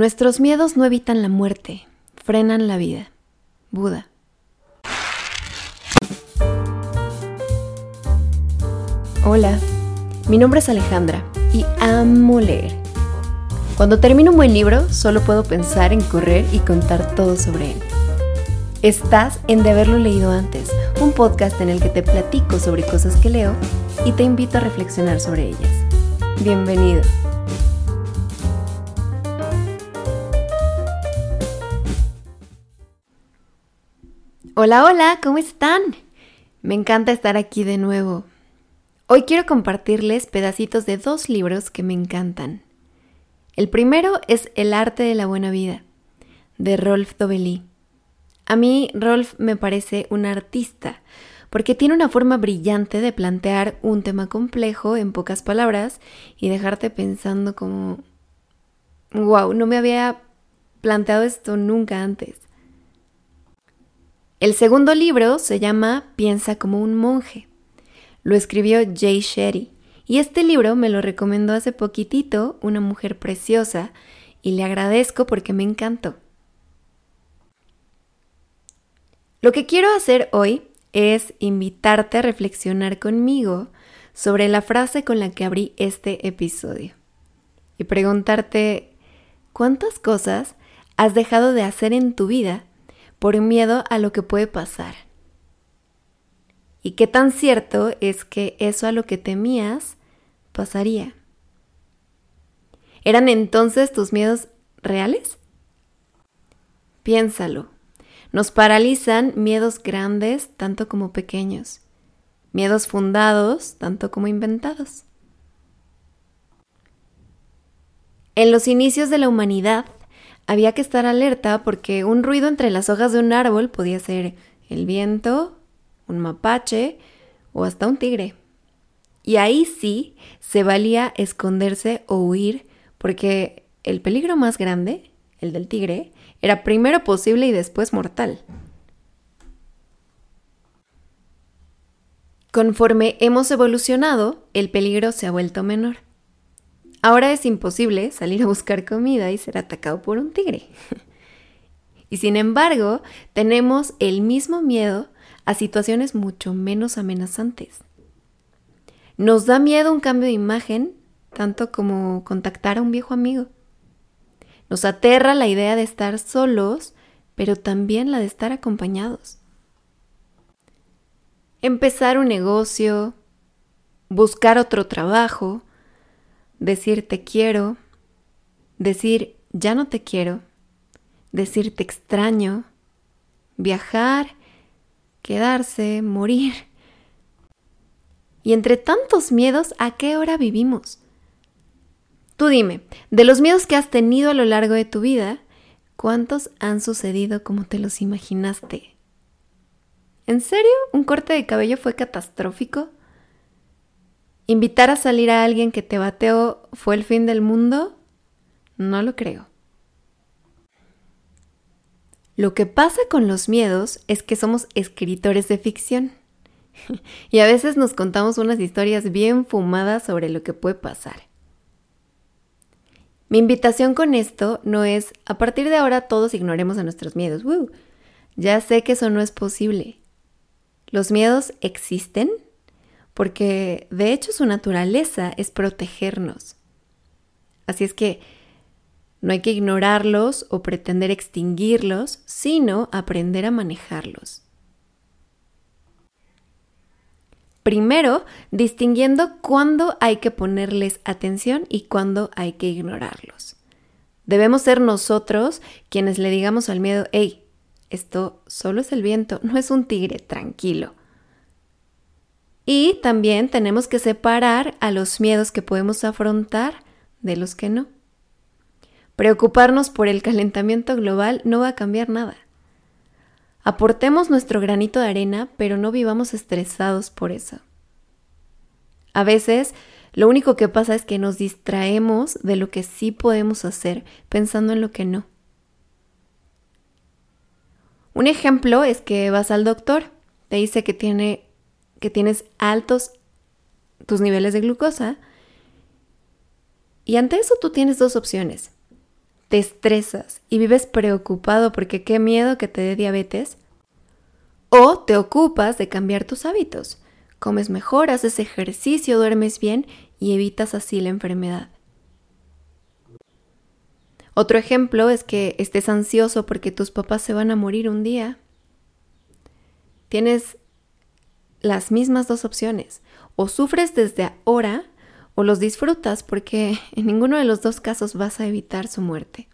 Nuestros miedos no evitan la muerte, frenan la vida. Buda. Hola, mi nombre es Alejandra y amo leer. Cuando termino un buen libro, solo puedo pensar en correr y contar todo sobre él. Estás en De haberlo leído antes, un podcast en el que te platico sobre cosas que leo y te invito a reflexionar sobre ellas. Bienvenido. Hola, hola, ¿cómo están? Me encanta estar aquí de nuevo. Hoy quiero compartirles pedacitos de dos libros que me encantan. El primero es El arte de la buena vida, de Rolf Dobelli. A mí Rolf me parece un artista, porque tiene una forma brillante de plantear un tema complejo en pocas palabras y dejarte pensando como, wow, no me había planteado esto nunca antes. El segundo libro se llama Piensa como un monje. Lo escribió Jay Shetty y este libro me lo recomendó hace poquitito una mujer preciosa y le agradezco porque me encantó. Lo que quiero hacer hoy es invitarte a reflexionar conmigo sobre la frase con la que abrí este episodio y preguntarte cuántas cosas has dejado de hacer en tu vida por miedo a lo que puede pasar. ¿Y qué tan cierto es que eso a lo que temías pasaría? ¿Eran entonces tus miedos reales? Piénsalo. Nos paralizan miedos grandes tanto como pequeños, miedos fundados tanto como inventados. En los inicios de la humanidad, había que estar alerta porque un ruido entre las hojas de un árbol podía ser el viento, un mapache o hasta un tigre. Y ahí sí se valía esconderse o huir porque el peligro más grande, el del tigre, era primero posible y después mortal. Conforme hemos evolucionado, el peligro se ha vuelto menor. Ahora es imposible salir a buscar comida y ser atacado por un tigre. y sin embargo, tenemos el mismo miedo a situaciones mucho menos amenazantes. Nos da miedo un cambio de imagen, tanto como contactar a un viejo amigo. Nos aterra la idea de estar solos, pero también la de estar acompañados. Empezar un negocio, buscar otro trabajo, decir te quiero, decir ya no te quiero, decir te extraño, viajar, quedarse, morir. Y entre tantos miedos, ¿a qué hora vivimos? Tú dime, de los miedos que has tenido a lo largo de tu vida, ¿cuántos han sucedido como te los imaginaste? ¿En serio? ¿Un corte de cabello fue catastrófico? ¿Invitar a salir a alguien que te bateó fue el fin del mundo? No lo creo. Lo que pasa con los miedos es que somos escritores de ficción y a veces nos contamos unas historias bien fumadas sobre lo que puede pasar. Mi invitación con esto no es, a partir de ahora todos ignoremos a nuestros miedos. ya sé que eso no es posible. Los miedos existen porque de hecho su naturaleza es protegernos. Así es que no hay que ignorarlos o pretender extinguirlos, sino aprender a manejarlos. Primero, distinguiendo cuándo hay que ponerles atención y cuándo hay que ignorarlos. Debemos ser nosotros quienes le digamos al miedo, hey, esto solo es el viento, no es un tigre, tranquilo. Y también tenemos que separar a los miedos que podemos afrontar de los que no. Preocuparnos por el calentamiento global no va a cambiar nada. Aportemos nuestro granito de arena, pero no vivamos estresados por eso. A veces lo único que pasa es que nos distraemos de lo que sí podemos hacer pensando en lo que no. Un ejemplo es que vas al doctor, te dice que tiene que tienes altos tus niveles de glucosa. Y ante eso tú tienes dos opciones. te estresas y vives preocupado porque qué miedo que te dé diabetes, o te ocupas de cambiar tus hábitos. Comes mejor, haces ejercicio, duermes bien y evitas así la enfermedad. Otro ejemplo es que estés ansioso porque tus papás se van a morir un día. Tienes las mismas dos opciones. O sufres desde ahora o los disfrutas porque en ninguno de los dos casos vas a evitar su muerte.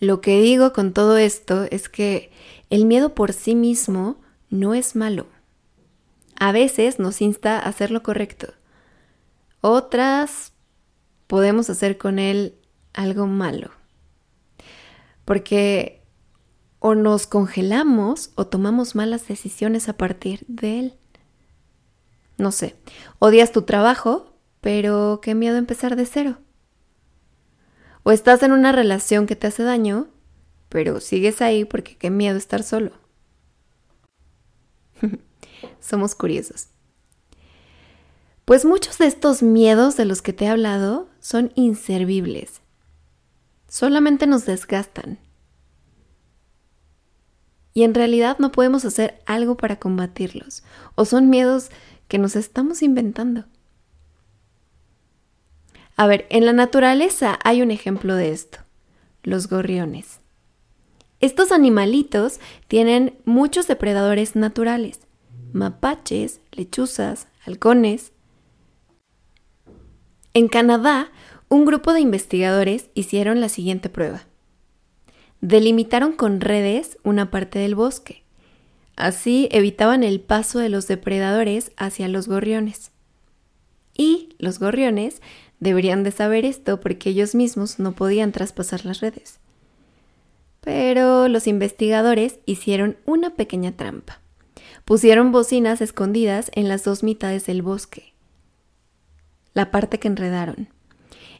Lo que digo con todo esto es que el miedo por sí mismo no es malo. A veces nos insta a hacer lo correcto. Otras podemos hacer con él algo malo. Porque o nos congelamos o tomamos malas decisiones a partir de él. No sé, odias tu trabajo, pero qué miedo empezar de cero. O estás en una relación que te hace daño, pero sigues ahí porque qué miedo estar solo. Somos curiosos. Pues muchos de estos miedos de los que te he hablado son inservibles. Solamente nos desgastan. Y en realidad no podemos hacer algo para combatirlos. O son miedos que nos estamos inventando. A ver, en la naturaleza hay un ejemplo de esto, los gorriones. Estos animalitos tienen muchos depredadores naturales, mapaches, lechuzas, halcones. En Canadá, un grupo de investigadores hicieron la siguiente prueba. Delimitaron con redes una parte del bosque. Así evitaban el paso de los depredadores hacia los gorriones. Y los gorriones Deberían de saber esto porque ellos mismos no podían traspasar las redes. Pero los investigadores hicieron una pequeña trampa. Pusieron bocinas escondidas en las dos mitades del bosque. La parte que enredaron.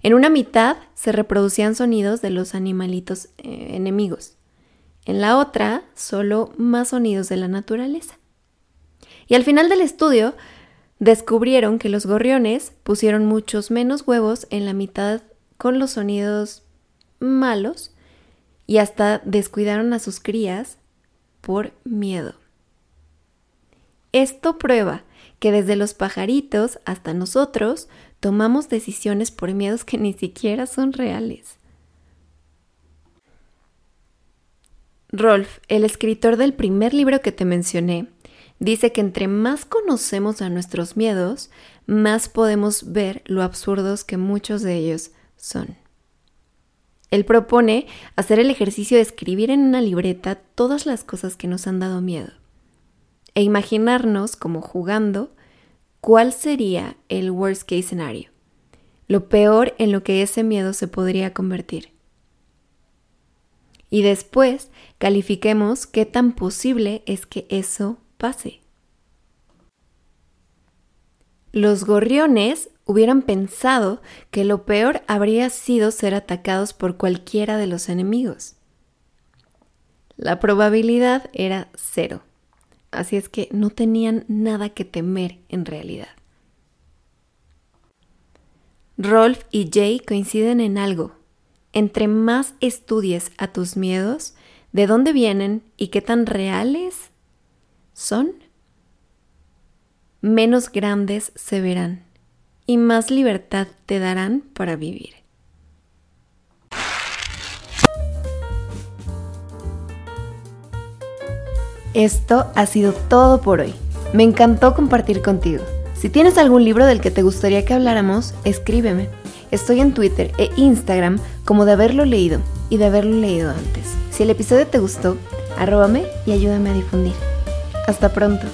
En una mitad se reproducían sonidos de los animalitos eh, enemigos. En la otra, solo más sonidos de la naturaleza. Y al final del estudio, descubrieron que los gorriones pusieron muchos menos huevos en la mitad con los sonidos malos y hasta descuidaron a sus crías por miedo. Esto prueba que desde los pajaritos hasta nosotros tomamos decisiones por miedos que ni siquiera son reales. Rolf, el escritor del primer libro que te mencioné, dice que entre más conocemos a nuestros miedos, más podemos ver lo absurdos que muchos de ellos son. Él propone hacer el ejercicio de escribir en una libreta todas las cosas que nos han dado miedo e imaginarnos como jugando cuál sería el worst case scenario, lo peor en lo que ese miedo se podría convertir. Y después califiquemos qué tan posible es que eso pase. Los gorriones hubieran pensado que lo peor habría sido ser atacados por cualquiera de los enemigos. La probabilidad era cero, así es que no tenían nada que temer en realidad. Rolf y Jay coinciden en algo. Entre más estudies a tus miedos, de dónde vienen y qué tan reales son, menos grandes se verán y más libertad te darán para vivir. Esto ha sido todo por hoy. Me encantó compartir contigo. Si tienes algún libro del que te gustaría que habláramos, escríbeme. Estoy en Twitter e Instagram como de haberlo leído y de haberlo leído antes. Si el episodio te gustó, arróbame y ayúdame a difundir. Hasta pronto.